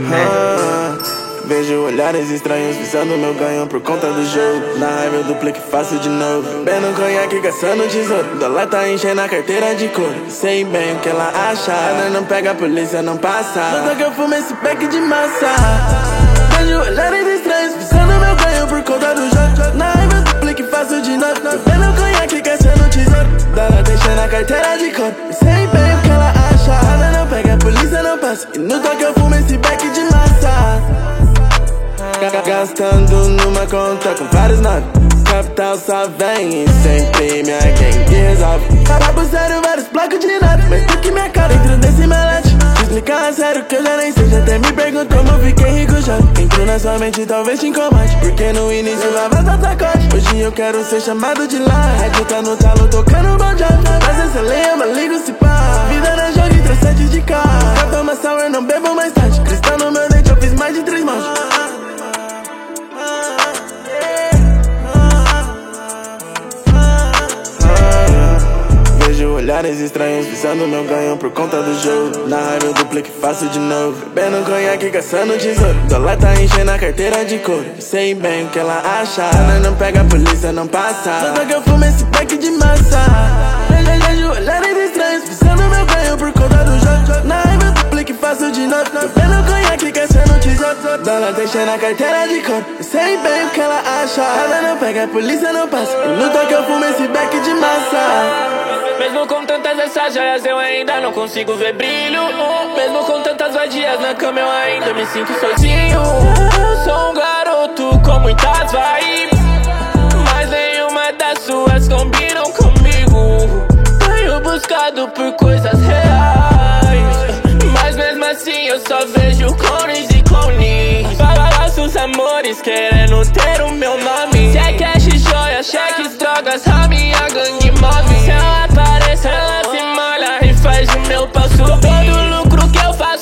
Man. Ah, Vejo olhares estranhos visando meu ganho por conta do jogo. Na raiva eu duplico e faço de novo. Bebendo conhaque, caçando tesouro. Dólar tá enchendo a carteira de couro. Sei bem o que ela acha. Ela não pega a polícia, não passa. Nota que eu fumo esse pack de massa. Vejo olhares estranhos visando meu ganho por conta do jogo. Na E no toque eu fumo esse pack de massa. Gastando numa conta com vários nomes Capital só vem e sempre minha gang resolve Papo sério, vários blocos de nada. Mas tu que minha cara dentro desse malete. Explicar sério que eu já nem sei Já até me perguntou como fiquei rico já. Entro na sua mente talvez te incomode Porque no início lava da tacote Hoje eu quero ser chamado de lá. Rádio tá no talo tocando bom job Mas essa lembra, ligo se pá Olhares estranhos visando meu ganho por conta do jogo. Na raiva eu duplico e faço de novo. Bebendo conhaque, caçando tesouro. Tá enchendo a carteira de couro. Sei bem o que ela acha. Ela não pega a polícia, não passa. Só que eu fumo esse pack de massa. Olhares estranhos visando meu ganho por conta do jogo. Na raiva eu duplico e faço de novo. Bebendo conhaque, caçando tesouro. Tá enchendo a carteira de couro. Sei bem o que ela acha. Ela não pega a polícia, não passa. E no toque eu fumo esse pack de massa. Mesmo com tantas essas joias eu ainda não consigo ver brilho. Mesmo com tantas vadias na cama eu ainda me sinto sozinho. Sou um garoto com muitas vibes Mas nenhuma das suas combinam comigo. Tenho buscado por coisas reais Mas mesmo assim eu só vejo clones e clones. Falsos amores querendo ter o meu nome. Se é cash, cheques, drogas,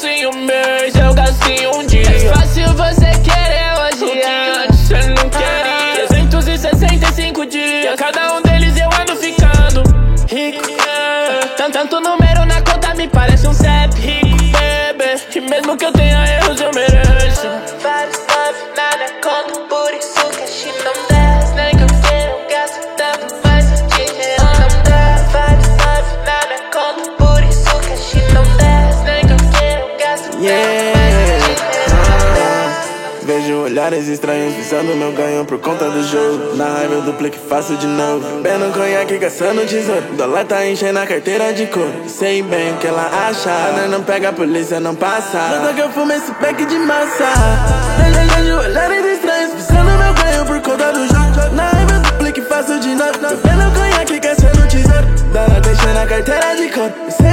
em um mês eu gasto em um dia. É fácil você querer hoje, o que antes você não queria. 365 dias, cada um deles eu ando ficando rico Tanto, tanto número olhares estranhos visando meu ganho por conta do jogo. Na raiva eu duplico e faço de novo. Bebendo conhaque, caçando tesouro. Dólar tá enchendo a carteira de couro. Sei bem o que ela acha. Ela não pega a polícia, não passa. Nota que eu fumo esse pack de massa. Olhares estranhos visando meu ganho por conta do jogo. Na raiva eu duplico e faço de novo. Bebendo conhaque, caçando tesouro. Dólar tá enchendo a carteira de couro. Sei